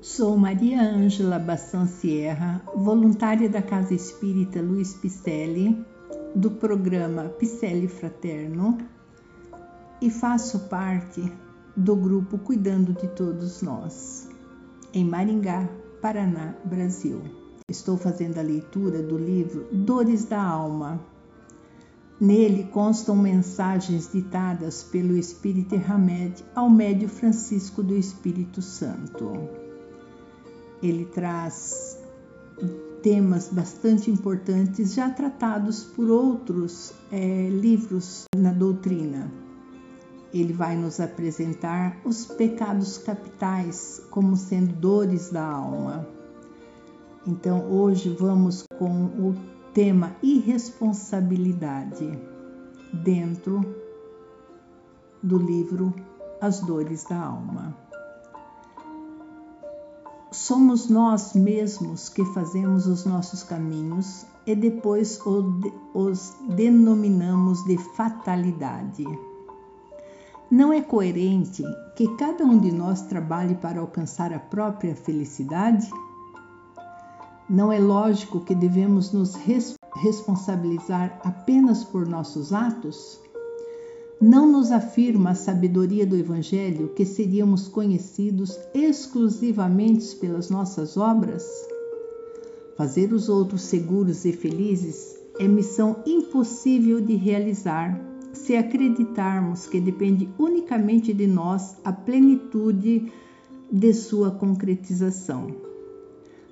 Sou Maria Ângela Bassan Sierra, voluntária da Casa Espírita Luiz Picelli, do programa Picelli Fraterno, e faço parte do grupo Cuidando de Todos Nós, em Maringá, Paraná, Brasil. Estou fazendo a leitura do livro Dores da Alma. Nele constam mensagens ditadas pelo Espírito Hamed ao médio Francisco do Espírito Santo. Ele traz temas bastante importantes já tratados por outros é, livros na doutrina. Ele vai nos apresentar os pecados capitais como sendo dores da alma. Então, hoje vamos com o tema irresponsabilidade dentro do livro As Dores da Alma. Somos nós mesmos que fazemos os nossos caminhos e depois os denominamos de fatalidade. Não é coerente que cada um de nós trabalhe para alcançar a própria felicidade? Não é lógico que devemos nos responsabilizar apenas por nossos atos? Não nos afirma a sabedoria do Evangelho que seríamos conhecidos exclusivamente pelas nossas obras? Fazer os outros seguros e felizes é missão impossível de realizar se acreditarmos que depende unicamente de nós a plenitude de sua concretização.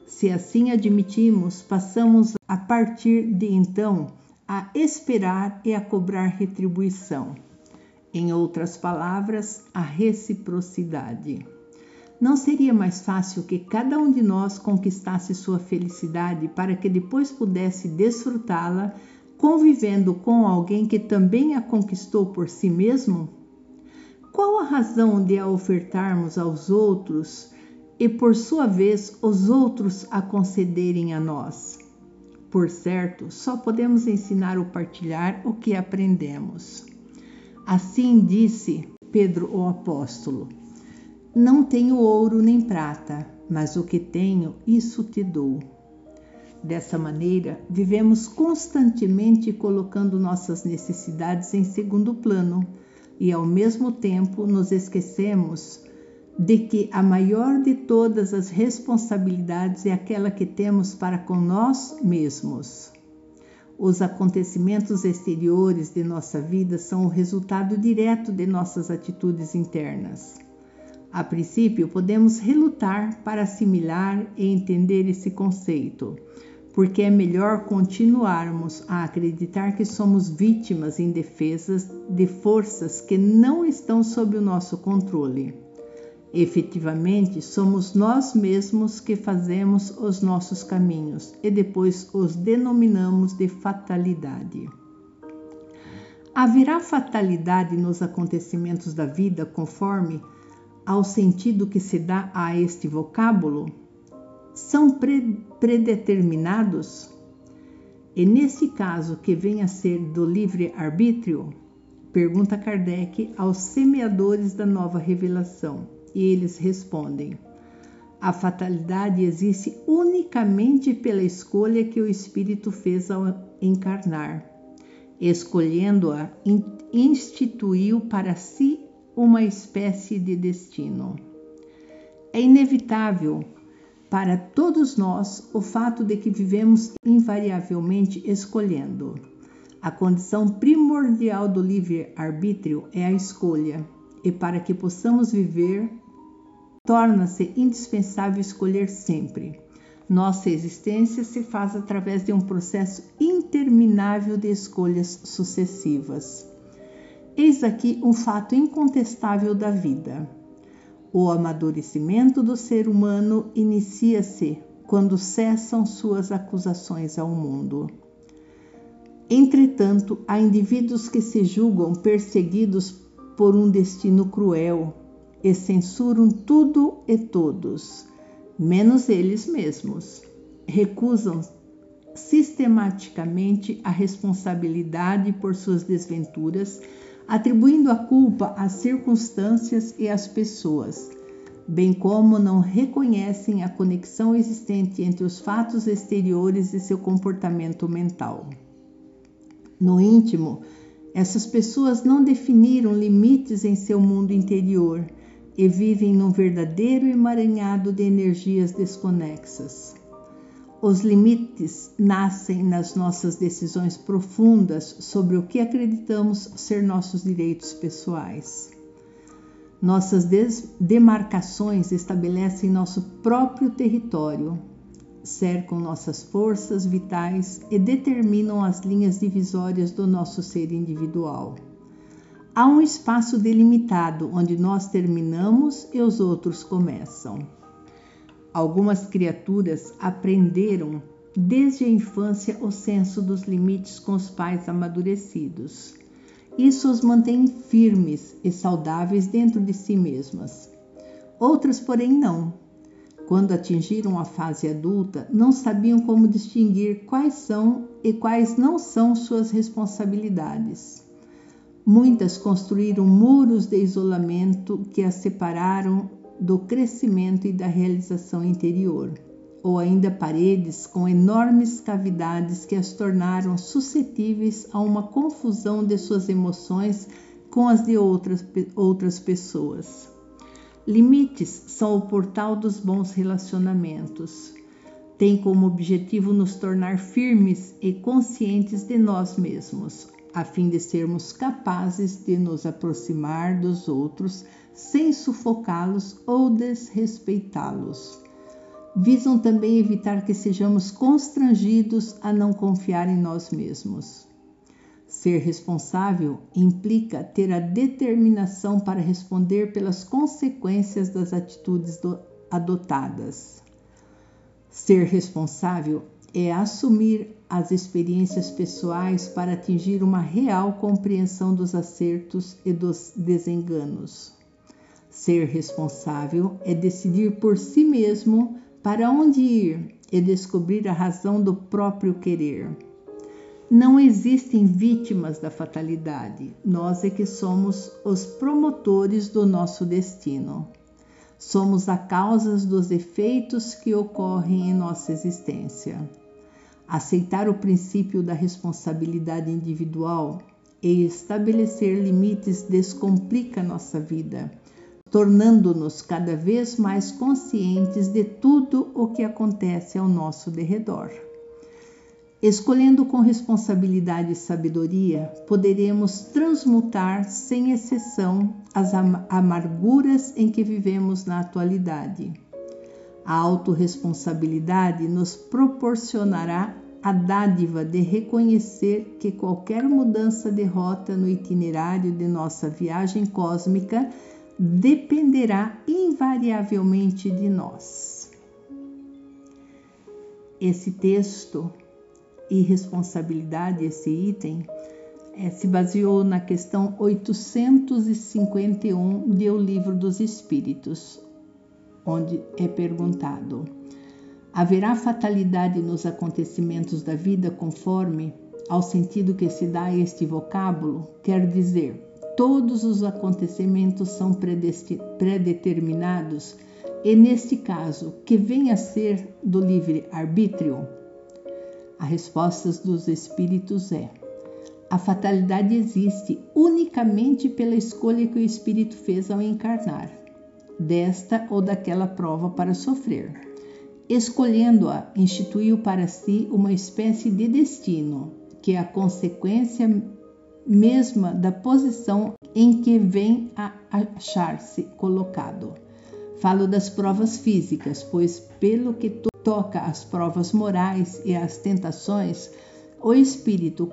Se assim admitimos, passamos a partir de então a esperar e a cobrar retribuição. Em outras palavras, a reciprocidade. Não seria mais fácil que cada um de nós conquistasse sua felicidade para que depois pudesse desfrutá-la convivendo com alguém que também a conquistou por si mesmo? Qual a razão de a ofertarmos aos outros e, por sua vez, os outros a concederem a nós? Por certo, só podemos ensinar ou partilhar o que aprendemos. Assim disse Pedro o apóstolo: Não tenho ouro nem prata, mas o que tenho, isso te dou. Dessa maneira, vivemos constantemente colocando nossas necessidades em segundo plano e, ao mesmo tempo, nos esquecemos de que a maior de todas as responsabilidades é aquela que temos para com nós mesmos. Os acontecimentos exteriores de nossa vida são o resultado direto de nossas atitudes internas. A princípio, podemos relutar para assimilar e entender esse conceito, porque é melhor continuarmos a acreditar que somos vítimas indefesas de forças que não estão sob o nosso controle. Efetivamente, somos nós mesmos que fazemos os nossos caminhos e depois os denominamos de fatalidade. Haverá fatalidade nos acontecimentos da vida conforme ao sentido que se dá a este vocábulo? São pre predeterminados? E nesse caso que vem a ser do livre-arbítrio? Pergunta Kardec aos semeadores da nova revelação e eles respondem: A fatalidade existe unicamente pela escolha que o espírito fez ao encarnar. Escolhendo-a, instituiu para si uma espécie de destino. É inevitável para todos nós o fato de que vivemos invariavelmente escolhendo. A condição primordial do livre-arbítrio é a escolha, e para que possamos viver torna-se indispensável escolher sempre. Nossa existência se faz através de um processo interminável de escolhas sucessivas. Eis aqui um fato incontestável da vida. O amadurecimento do ser humano inicia-se quando cessam suas acusações ao mundo. Entretanto, há indivíduos que se julgam perseguidos por um destino cruel, e censuram tudo e todos, menos eles mesmos. Recusam sistematicamente a responsabilidade por suas desventuras, atribuindo a culpa às circunstâncias e às pessoas. bem como não reconhecem a conexão existente entre os fatos exteriores e seu comportamento mental. No íntimo, essas pessoas não definiram limites em seu mundo interior e vivem num verdadeiro emaranhado de energias desconexas. Os limites nascem nas nossas decisões profundas sobre o que acreditamos ser nossos direitos pessoais. Nossas demarcações estabelecem nosso próprio território, cercam nossas forças vitais e determinam as linhas divisórias do nosso ser individual. Há um espaço delimitado onde nós terminamos e os outros começam. Algumas criaturas aprenderam desde a infância o senso dos limites com os pais amadurecidos. Isso os mantém firmes e saudáveis dentro de si mesmas. Outras, porém, não. Quando atingiram a fase adulta, não sabiam como distinguir quais são e quais não são suas responsabilidades. Muitas construíram muros de isolamento que as separaram do crescimento e da realização interior, ou ainda paredes com enormes cavidades que as tornaram suscetíveis a uma confusão de suas emoções com as de outras, outras pessoas. Limites são o portal dos bons relacionamentos. Tem como objetivo nos tornar firmes e conscientes de nós mesmos, a fim de sermos capazes de nos aproximar dos outros sem sufocá-los ou desrespeitá-los. Visam também evitar que sejamos constrangidos a não confiar em nós mesmos. Ser responsável implica ter a determinação para responder pelas consequências das atitudes adotadas. Ser responsável é assumir as experiências pessoais para atingir uma real compreensão dos acertos e dos desenganos. Ser responsável é decidir por si mesmo para onde ir e descobrir a razão do próprio querer. Não existem vítimas da fatalidade, nós é que somos os promotores do nosso destino. Somos a causa dos efeitos que ocorrem em nossa existência. Aceitar o princípio da responsabilidade individual e estabelecer limites descomplica nossa vida, tornando-nos cada vez mais conscientes de tudo o que acontece ao nosso derredor. Escolhendo com responsabilidade e sabedoria, poderemos transmutar sem exceção as amarguras em que vivemos na atualidade a autorresponsabilidade nos proporcionará a dádiva de reconhecer que qualquer mudança de rota no itinerário de nossa viagem cósmica dependerá invariavelmente de nós. Esse texto e responsabilidade, esse item, é, se baseou na questão 851 do Livro dos Espíritos, onde é perguntado: haverá fatalidade nos acontecimentos da vida conforme ao sentido que se dá a este vocábulo? Quer dizer, todos os acontecimentos são predeterminados e, neste caso, que vem a ser do livre-arbítrio? A resposta dos espíritos é: a fatalidade existe unicamente pela escolha que o espírito fez ao encarnar desta ou daquela prova para sofrer. Escolhendo-a, instituiu para si uma espécie de destino, que é a consequência mesma da posição em que vem a achar-se colocado. Falo das provas físicas, pois, pelo que toca às provas morais e às tentações, o espírito,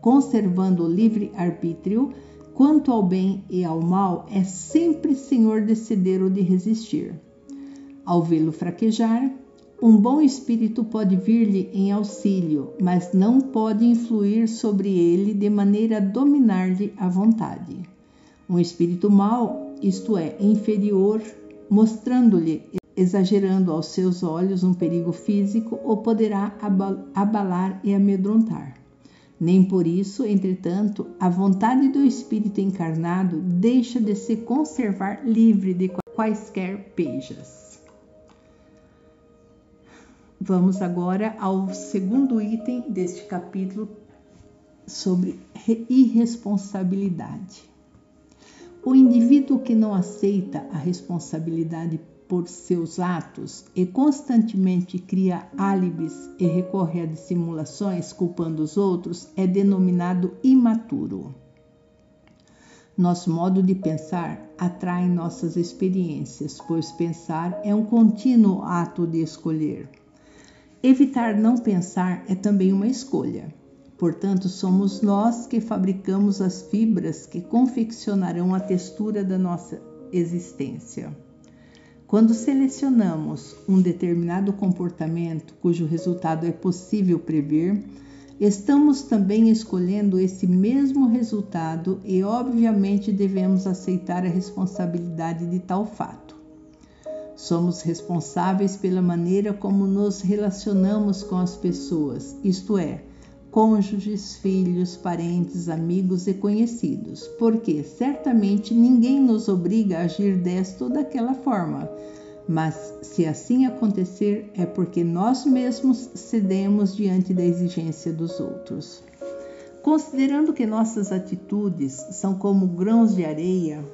conservando o livre arbítrio, Quanto ao bem e ao mal, é sempre senhor de ceder ou de resistir. Ao vê-lo fraquejar, um bom espírito pode vir-lhe em auxílio, mas não pode influir sobre ele de maneira a dominar-lhe a vontade. Um espírito mau, isto é, inferior, mostrando-lhe, exagerando aos seus olhos um perigo físico, o poderá abalar e amedrontar. Nem por isso, entretanto, a vontade do Espírito encarnado deixa de se conservar livre de quaisquer pejas. Vamos agora ao segundo item deste capítulo sobre irresponsabilidade. O indivíduo que não aceita a responsabilidade por seus atos e constantemente cria álibis e recorre a dissimulações culpando os outros é denominado imaturo. Nosso modo de pensar atrai nossas experiências, pois pensar é um contínuo ato de escolher. Evitar não pensar é também uma escolha. Portanto, somos nós que fabricamos as fibras que confeccionarão a textura da nossa existência. Quando selecionamos um determinado comportamento cujo resultado é possível prever, estamos também escolhendo esse mesmo resultado e, obviamente, devemos aceitar a responsabilidade de tal fato. Somos responsáveis pela maneira como nos relacionamos com as pessoas, isto é, cônjuges, filhos, parentes, amigos e conhecidos, porque certamente ninguém nos obriga a agir desta ou daquela forma. Mas se assim acontecer, é porque nós mesmos cedemos diante da exigência dos outros. Considerando que nossas atitudes são como grãos de areia,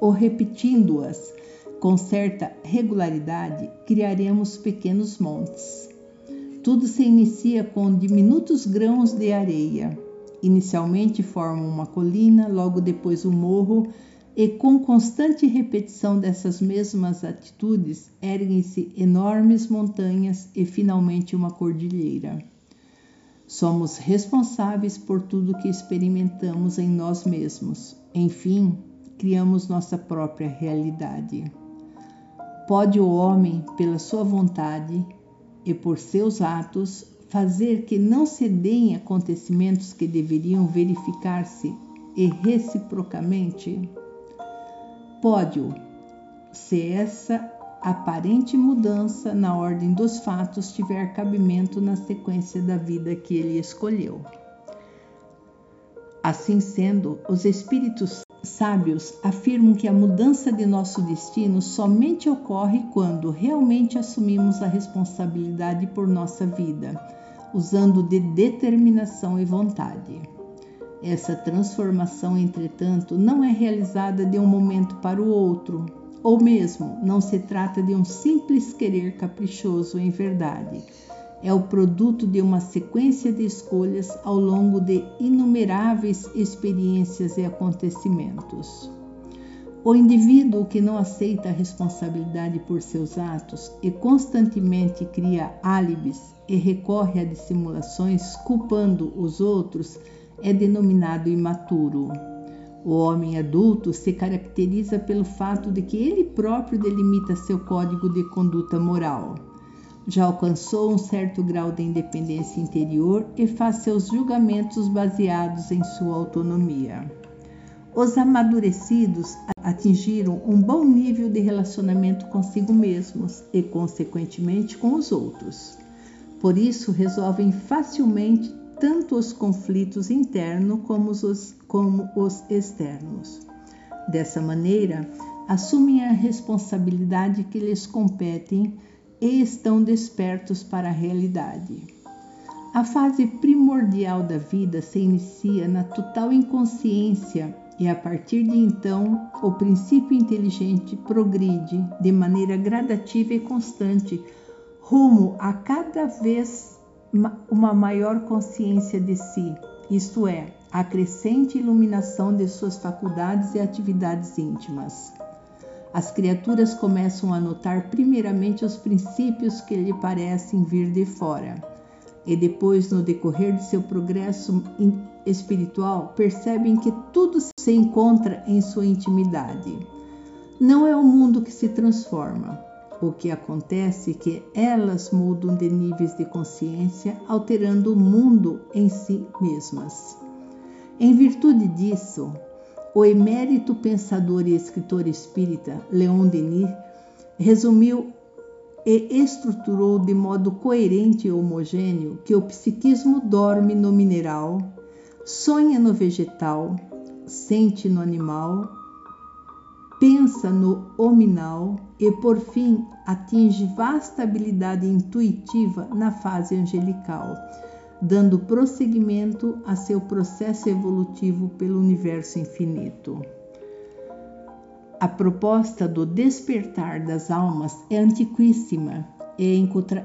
ou repetindo-as com certa regularidade, criaremos pequenos montes. Tudo se inicia com diminutos grãos de areia. Inicialmente formam uma colina, logo depois um morro, e com constante repetição dessas mesmas atitudes, erguem-se enormes montanhas e finalmente uma cordilheira. Somos responsáveis por tudo que experimentamos em nós mesmos. Enfim, criamos nossa própria realidade. Pode o homem, pela sua vontade, e por seus atos fazer que não se deem acontecimentos que deveriam verificar-se e reciprocamente? Pode-o, se essa aparente mudança na ordem dos fatos tiver cabimento na sequência da vida que ele escolheu. Assim sendo, os espíritos sábios afirmam que a mudança de nosso destino somente ocorre quando realmente assumimos a responsabilidade por nossa vida, usando de determinação e vontade. Essa transformação, entretanto, não é realizada de um momento para o outro, ou mesmo não se trata de um simples querer caprichoso em verdade é o produto de uma sequência de escolhas ao longo de inumeráveis experiências e acontecimentos. O indivíduo que não aceita a responsabilidade por seus atos e constantemente cria álibis e recorre a dissimulações culpando os outros é denominado imaturo. O homem adulto se caracteriza pelo fato de que ele próprio delimita seu código de conduta moral já alcançou um certo grau de independência interior e faz seus julgamentos baseados em sua autonomia. Os amadurecidos atingiram um bom nível de relacionamento consigo mesmos e, consequentemente, com os outros. Por isso, resolvem facilmente tanto os conflitos internos como os, como os externos. Dessa maneira, assumem a responsabilidade que lhes compete e estão despertos para a realidade. A fase primordial da vida se inicia na total inconsciência e a partir de então o princípio inteligente progride de maneira gradativa e constante rumo a cada vez uma maior consciência de si, isto é, a crescente iluminação de suas faculdades e atividades íntimas as criaturas começam a notar primeiramente os princípios que lhe parecem vir de fora, e depois, no decorrer de seu progresso espiritual, percebem que tudo se encontra em sua intimidade. Não é o mundo que se transforma. O que acontece é que elas mudam de níveis de consciência, alterando o mundo em si mesmas. Em virtude disso, o emérito pensador e escritor espírita Leon Denis resumiu e estruturou de modo coerente e homogêneo que o psiquismo dorme no mineral, sonha no vegetal, sente no animal pensa no hominal e, por fim, atinge vasta habilidade intuitiva na fase angelical, dando prosseguimento a seu processo evolutivo pelo universo infinito. A proposta do despertar das almas é antiquíssima e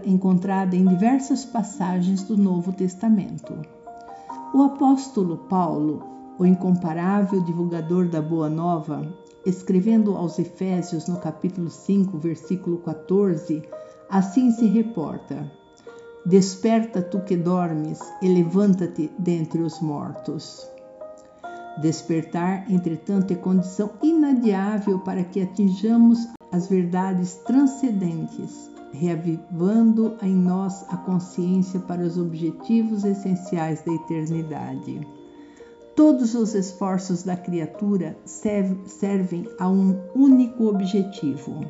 encontrada em diversas passagens do Novo Testamento. O apóstolo Paulo, o incomparável divulgador da Boa Nova, escrevendo aos Efésios no capítulo 5, versículo 14, assim se reporta: Desperta tu que dormes e levanta-te dentre os mortos. Despertar, entretanto, é condição inadiável para que atinjamos as verdades transcendentes, reavivando em nós a consciência para os objetivos essenciais da eternidade. Todos os esforços da criatura servem a um único objetivo: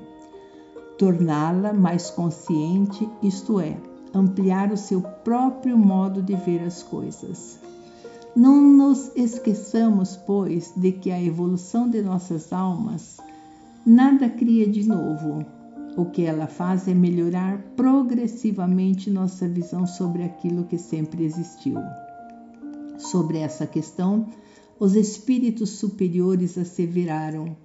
torná-la mais consciente, isto é, ampliar o seu próprio modo de ver as coisas. Não nos esqueçamos, pois, de que a evolução de nossas almas nada cria de novo. O que ela faz é melhorar progressivamente nossa visão sobre aquilo que sempre existiu. Sobre essa questão, os espíritos superiores asseveraram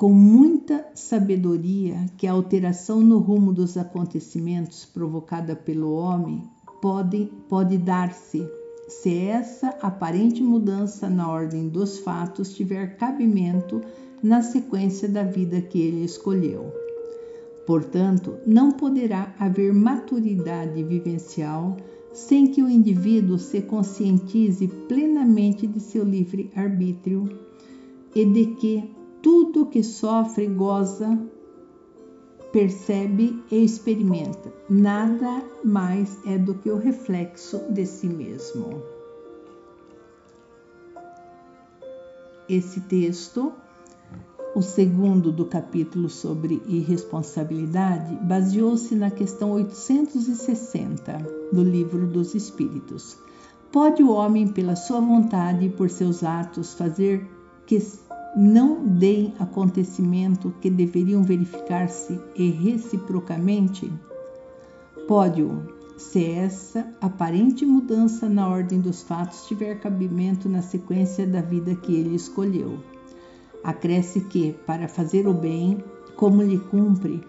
com muita sabedoria que a alteração no rumo dos acontecimentos provocada pelo homem pode, pode dar-se se essa aparente mudança na ordem dos fatos tiver cabimento na sequência da vida que ele escolheu. Portanto, não poderá haver maturidade vivencial sem que o indivíduo se conscientize plenamente de seu livre arbítrio e de que tudo que sofre goza percebe e experimenta. Nada mais é do que o reflexo de si mesmo. Esse texto, o segundo do capítulo sobre irresponsabilidade, baseou-se na questão 860 do Livro dos Espíritos. Pode o homem, pela sua vontade e por seus atos, fazer que não deem acontecimento que deveriam verificar-se e reciprocamente? Pode-o, se essa aparente mudança na ordem dos fatos tiver cabimento na sequência da vida que ele escolheu. Acresce que, para fazer o bem, como lhe cumpre,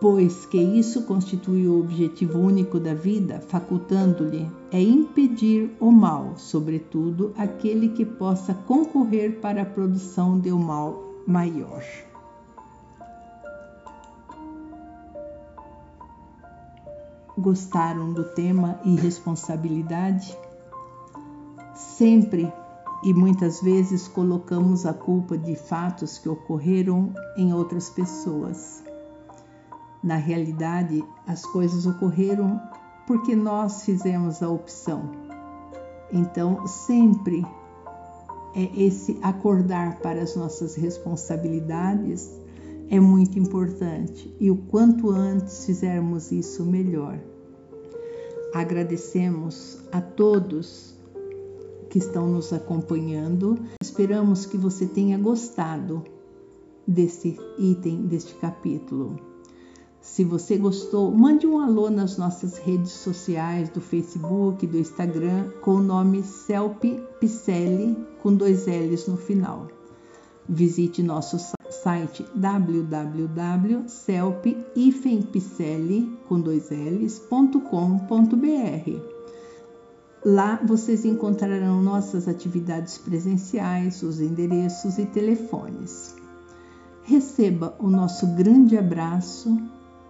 pois que isso constitui o objetivo único da vida, facultando-lhe é impedir o mal, sobretudo aquele que possa concorrer para a produção de um mal maior. Gostaram do tema irresponsabilidade? Sempre e muitas vezes colocamos a culpa de fatos que ocorreram em outras pessoas na realidade, as coisas ocorreram porque nós fizemos a opção. Então, sempre é esse acordar para as nossas responsabilidades é muito importante e o quanto antes fizermos isso, melhor. Agradecemos a todos que estão nos acompanhando. Esperamos que você tenha gostado desse item, deste capítulo. Se você gostou, mande um alô nas nossas redes sociais do Facebook, do Instagram, com o nome Celpe Picelli, com dois L's no final. Visite nosso site www.celpe-picelli, com dois L's.com.br. Lá vocês encontrarão nossas atividades presenciais, os endereços e telefones. Receba o nosso grande abraço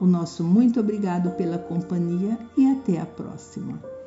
o nosso muito obrigado pela companhia e até a próxima.